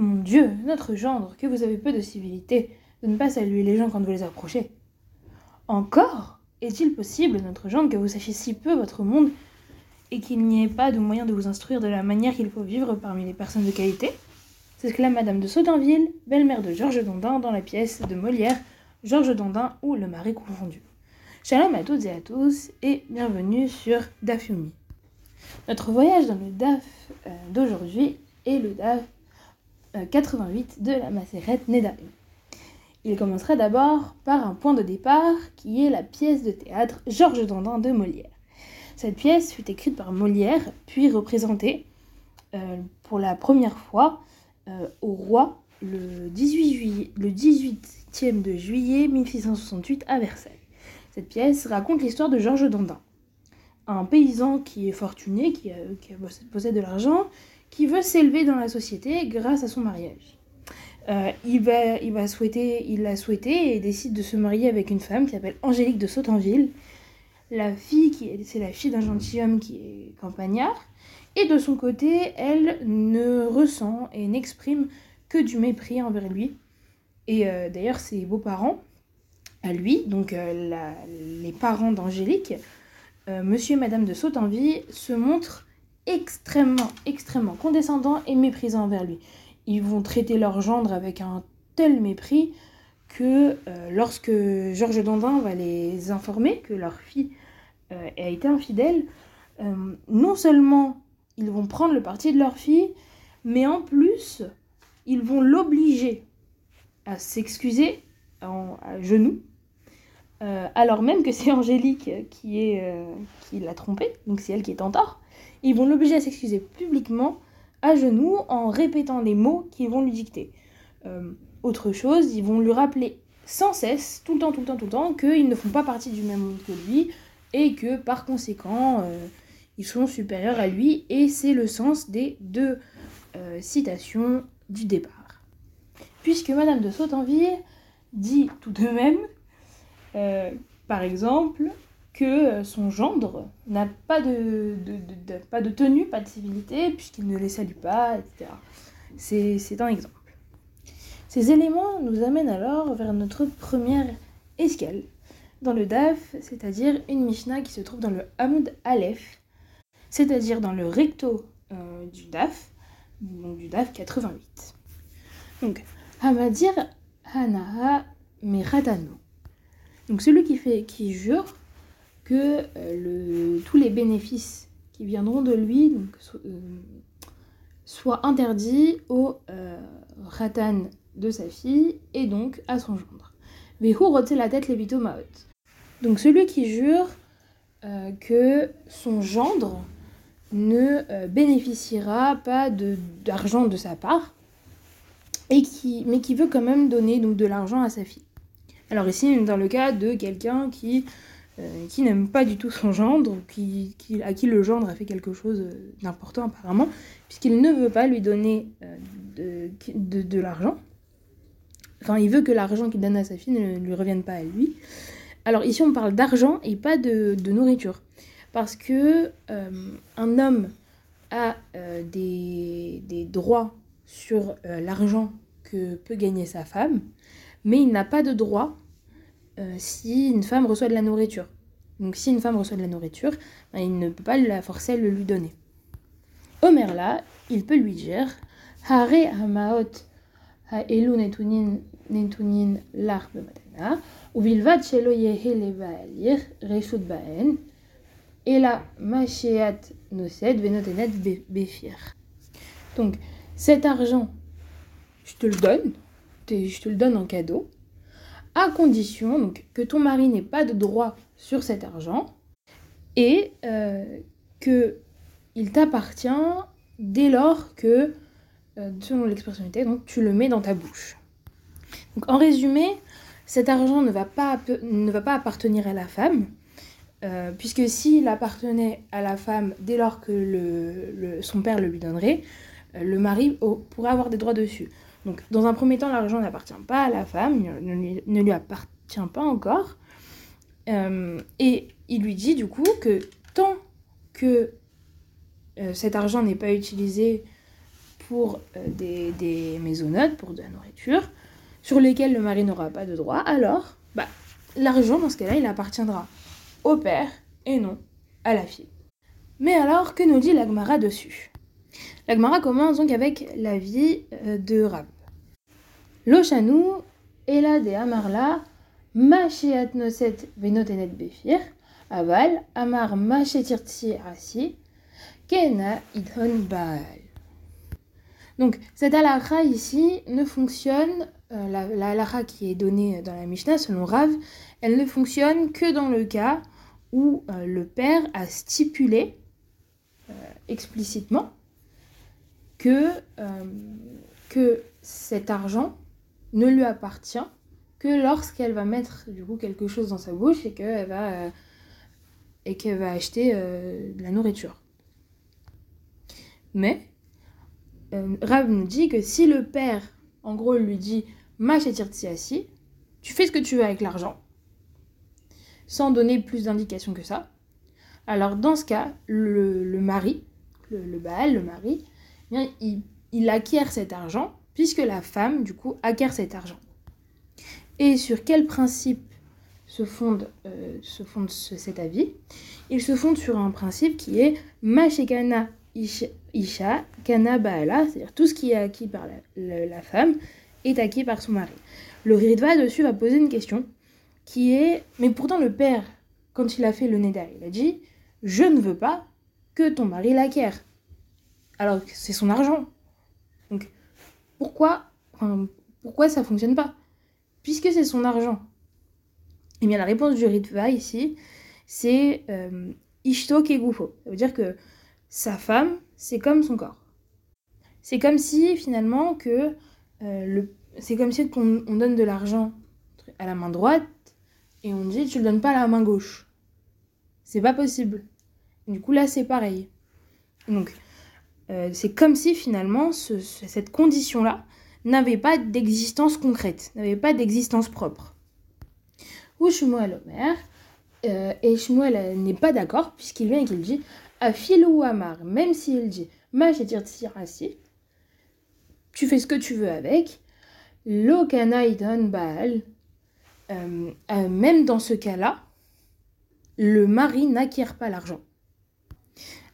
Mon Dieu, notre gendre, que vous avez peu de civilité, de ne pas saluer les gens quand vous les approchez. Encore Est-il possible, notre gendre, que vous sachiez si peu votre monde et qu'il n'y ait pas de moyen de vous instruire de la manière qu'il faut vivre parmi les personnes de qualité? S'exclame Madame de Sautinville, belle-mère de Georges Dandin, dans la pièce de Molière, Georges Dandin ou Le Marais confondu. Shalom à toutes et à tous et bienvenue sur Dafumi. Notre voyage dans le DAF euh, d'aujourd'hui est le DAF 88 euh, de la Macérette Nedarim. Il commencera d'abord par un point de départ qui est la pièce de théâtre Georges Dandin de Molière. Cette pièce fut écrite par Molière, puis représentée euh, pour la première fois euh, au roi le 18 juillet, le 18e de juillet 1668 à Versailles. Cette pièce raconte l'histoire de Georges Dandin, un paysan qui est fortuné, qui, possède de l'argent, qui veut s'élever dans la société grâce à son mariage. Euh, il, va, il va souhaiter, il l'a souhaité et décide de se marier avec une femme qui s'appelle Angélique de Sautinville. La fille, qui c'est la fille d'un gentilhomme qui est campagnard. Et de son côté, elle ne ressent et n'exprime que du mépris envers lui. Et euh, d'ailleurs, ses beaux-parents, à lui, donc euh, les parents d'Angélique, monsieur et madame de Sautinville, se montrent extrêmement, extrêmement condescendants et méprisants envers lui. Ils vont traiter leur gendre avec un tel mépris que lorsque Georges Dandin va les informer que leur fille a été infidèle, non seulement ils vont prendre le parti de leur fille, mais en plus, ils vont l'obliger à s'excuser à genoux, euh, alors même que c'est Angélique qui, est, euh, qui l'a trompé, donc c'est elle qui est en tort. Ils vont l'obliger à s'excuser publiquement, à genoux, en répétant les mots qu'ils vont lui dicter. Euh, autre chose, ils vont lui rappeler sans cesse, tout le temps, tout le temps, tout le temps, qu'ils ne font pas partie du même monde que lui, et que par conséquent, ils sont supérieurs à lui, et c'est le sens des deux euh, citations du départ. Puisque Madame de Sautinville dit tout de même, euh, par exemple, que euh, son gendre n'a pas de, pas de tenue, pas de civilité, puisqu'il ne les salue pas, etc. C'est un exemple. Ces éléments nous amènent alors vers notre première escale dans le DAF, c'est-à-dire une Mishnah qui se trouve dans le Hamoud Aleph, c'est-à-dire dans le recto euh, du DAF, donc du DAF 88. Donc, Hamadir Hanaha Meradano. Donc celui qui, fait, qui jure que euh, tous les bénéfices qui viendront de lui euh, soient interdits au ratan de sa fille et donc à son gendre. Vehu la tête levito maot. Donc celui qui jure que son gendre ne euh, bénéficiera pas d'argent de, sa part, et qui, mais qui veut quand même donner donc, de l'argent à sa fille. Alors ici, dans le cas de quelqu'un qui, euh, qui n'aime pas du tout son gendre, qui, à qui le gendre a fait quelque chose d'important apparemment, puisqu'il ne veut pas lui donner euh, de, l'argent. Enfin, il veut que l'argent qu'il donne à sa fille ne lui revienne pas à lui. Alors ici, on parle d'argent et pas de, nourriture parce que euh, un homme a euh, des, droits sur euh, l'argent que peut gagner sa femme, mais il n'a pas de droit si une femme reçoit de la nourriture. Donc si une femme reçoit de la nourriture, ben, il ne peut pas la forcer à le lui donner. Omer là, il peut lui dire Hare hamaot ha'elu netunin netunin lach bematana, uvilvad shelo yehe levalir reshut baen, et la Machéat Nosed Venotenet Béfir. Donc, cet argent, je te le donne, je te le donne en cadeau, à condition que ton mari n'ait pas de droit sur cet argent et euh, que t'appartient dès lors que, euh, selon l'expression donc tu le mets dans ta bouche. En résumé, cet argent ne va pas, appartenir à la femme, euh, puisque s'il appartenait à la femme dès lors que son père le lui donnerait, euh, le mari pourrait avoir des droits dessus. Donc dans un premier temps, l'argent n'appartient pas à la femme, ne, ne lui appartient pas encore. Euh, et il lui dit du coup que tant que cet argent n'est pas utilisé pour euh, des, des pour de la nourriture, sur lesquelles le mari n'aura pas de droit, alors bah, l'argent, dans ce cas-là, il appartiendra au père et non à la fille. Mais alors, que nous dit l'Agmara dessus? L'Agmara commence donc avec la vie euh, de Rab. Lochanou, Ela de Amarla, Noset Venotenet Befir, Aval, Amar Kena Baal. Donc, cette halakha ici ne fonctionne, euh, la, la halakha qui est donnée dans la Mishnah selon Rav, elle ne fonctionne que dans le cas où euh, le père a stipulé euh, explicitement que, que cet argent ne lui appartient que lorsqu'elle va mettre du coup quelque chose dans sa bouche et qu'elle va, euh, va acheter euh, de la nourriture. Mais euh, nous dit que si le père, en gros, lui dit Ma assis, tu fais ce que tu veux avec l'argent, sans donner plus d'indications que ça, alors dans ce cas, le, mari, le, Baal, le mari, eh bien, il acquiert cet argent, puisque la femme, du coup, acquiert cet argent. Et sur quel principe se fonde, euh, cet avis? Il se fonde sur un principe qui est Mashekana Isha, Kana Baala, c'est-à-dire tout ce qui est acquis par la femme est acquis par son mari. Le Ritva dessus va poser une question qui est Mais pourtant, le père, quand il a fait le Neda, il a dit Je ne veux pas que ton mari l'acquiert. Alors que c'est son argent. Pourquoi, enfin, pourquoi ça fonctionne pas Puisque c'est son argent. Eh bien, la réponse du Ritva ici, c'est euh, Ishto Kegufo. Ça veut dire que sa femme, c'est comme son corps. C'est comme si finalement que euh, le, c'est comme si on, on donne de l'argent à la main droite et on dit tu le donnes pas à la main gauche. C'est pas possible. Du coup là c'est pareil. Donc euh, c'est comme si finalement ce- ce- cette condition-là n'avait pas d'existence concrète, n'avait pas d'existence propre. Ou Shmuel Omer, euh, et Shmuel euh, n'est pas d'accord puisqu'il vient et qu'il dit à Phil ou Amar, même s'il dit Ma dire assis, tu fais ce que tu veux avec, Lokana Idan Baal, même dans ce cas-là, le mari n'acquiert pas l'argent.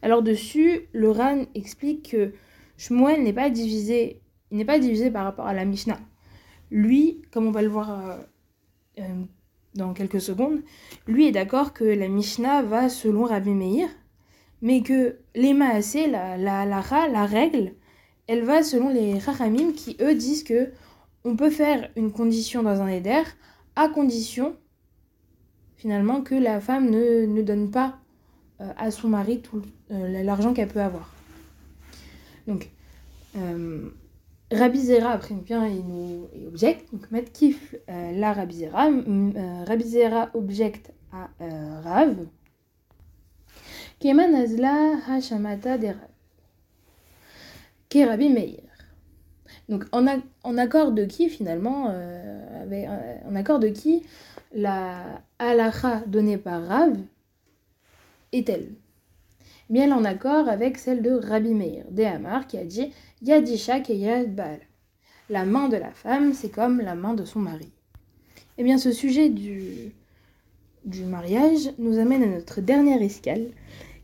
Alors dessus, le Ran explique que Shmuel n'est pas divisé, il n'est pas divisé par rapport à la Mishnah. Lui, comme on va le voir euh, euh, dans quelques secondes, lui est d'accord que la Mishnah va selon Rabbi Meir, mais que les la, la, la, règle, elle va selon les Rachamim qui eux disent que on peut faire une condition dans un éder à condition finalement que la femme ne, ne donne pas euh, à son mari tout l'argent qu'elle peut avoir. Donc, euh, Rabbi Zera, après, vient et nous et objecte. Donc, Matt euh, la euh, Rabbi Zera objecte à euh, Rav. Keman Azla Hashamata de Rav. Rabbi Meir. Donc, en, a- accord de qui, finalement, euh, avec- euh, en accord de qui la halakha donnée par Rav est-elle Bien en accord avec celle de Rabbi Meir, de Hamar, qui a dit Yadisha Yad Baal. La main de la femme, c'est comme la main de son mari. Eh bien, ce sujet du, du mariage nous amène à notre dernière escale,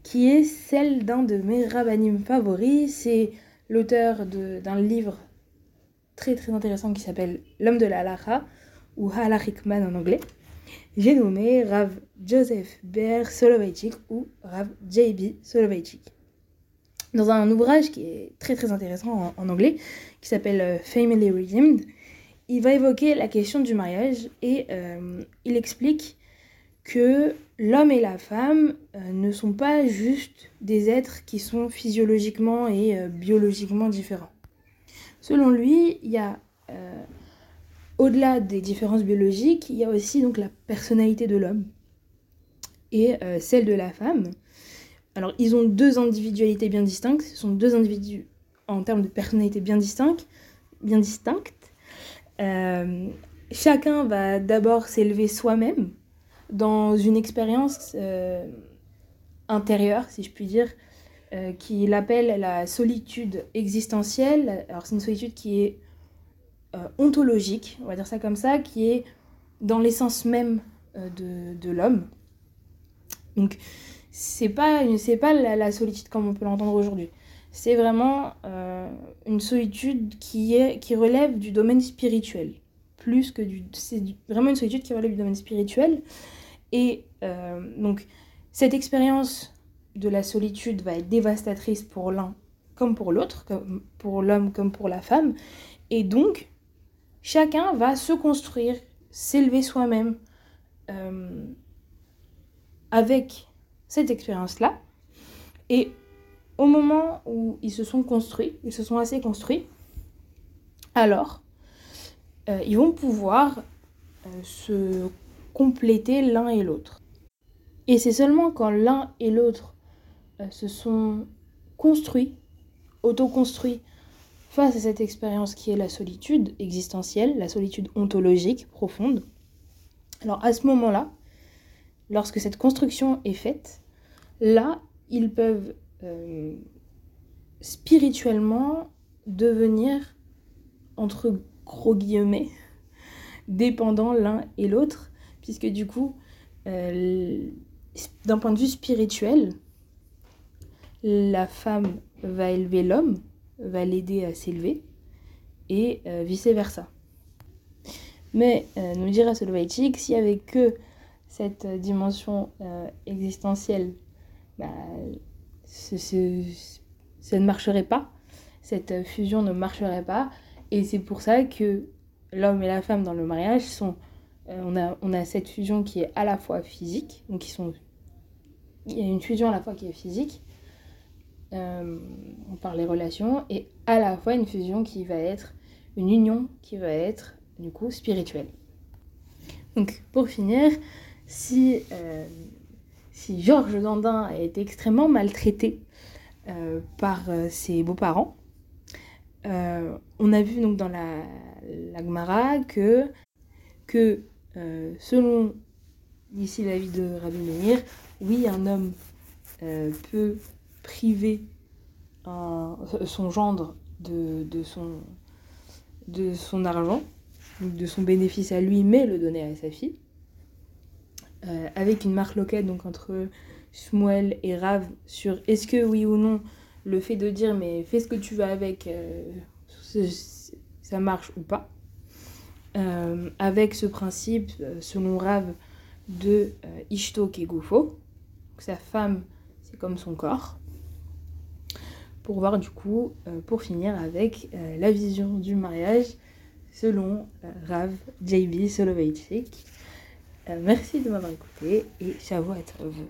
qui est celle d'un de mes rabbinim favoris. C'est l'auteur d'un livre très très intéressant qui s'appelle L'homme de la halacha, ou Halachikman en anglais. J'ai nommé Rav Joseph Ber Soloveitchik ou Rav J.B. Soloveitchik. Dans un ouvrage qui est très très intéressant en, anglais, qui s'appelle euh, Family Redeemed, il va évoquer la question du mariage et euh, il explique que l'homme et la femme euh, ne sont pas juste des êtres qui sont physiologiquement et biologiquement différents. Selon lui, il y a au-delà des différences biologiques, il y a aussi donc la personnalité de l'homme et euh, celle de la femme. Alors, ils ont deux individualités bien distinctes, ce sont deux individus en termes de personnalité bien distinctes, bien distinctes. Euh, chacun va d'abord s'élever soi-même dans une expérience euh, intérieure, si je puis dire, qu'il appelle la solitude existentielle. Alors c'est une solitude qui est euh, ontologique, on va dire ça comme ça, qui est dans l'essence même euh, de, de l'homme. Donc c'est pas, c'est pas la, solitude comme on peut l'entendre aujourd'hui. C'est vraiment une solitude qui, est, qui relève du domaine spirituel. Plus que du. C'est vraiment une solitude qui relève du domaine spirituel. Et donc cette expérience de la solitude va être dévastatrice pour l'un comme pour l'autre, pour l'homme comme pour la femme. Et donc, chacun va se construire, s'élever soi-même euh, avec cette expérience-là. Et au moment où ils se sont construits, ils se sont assez construits, alors euh, ils vont pouvoir euh, se compléter l'un et l'autre. Et c'est seulement quand l'un et l'autre se sont construits, auto-construits face à cette expérience qui est la solitude existentielle, la solitude ontologique profonde. Alors à ce moment-là, lorsque cette construction est faite, là, ils peuvent euh, spirituellement devenir, entre gros guillemets, dépendants l'un et l'autre, puisque du coup, euh, d'un point de vue spirituel, la femme va élever l'homme, va l'aider à s'élever, et euh, vice-versa. Mais euh, nous dira Soloveitchik, s'il n'y avait que cette dimension euh, existentielle, bah, ça ne marcherait pas, cette fusion ne marcherait pas, et c'est pour ça que l'homme et la femme dans le mariage sont... on, a, on a cette fusion qui est à la fois physique, donc. Il y a une fusion à la fois qui est physique, euh, on parle des relations, et à la fois une fusion qui va être une union qui va être du coup spirituelle. Donc pour finir, si, euh, si Georges Dandin a été extrêmement maltraité euh, par ses beaux-parents, on a vu donc dans la, la Gemara que, que selon ici la vie de Rabbi Meir, oui, un homme peut priver son gendre de, son, argent, de son bénéfice à lui, mais le donner à sa fille. Euh, avec une marque loquette donc entre Shmuel et Rav sur est-ce que oui ou non le fait de dire mais fais ce que tu veux avec euh, ça marche ou pas euh, avec ce principe selon Rav de Ishto Kegufo sa femme c'est comme son corps pour voir du coup, euh, pour finir avec euh, la vision du mariage selon euh, Rav JB Soloveitchik. merci de m'avoir écouté et à vous.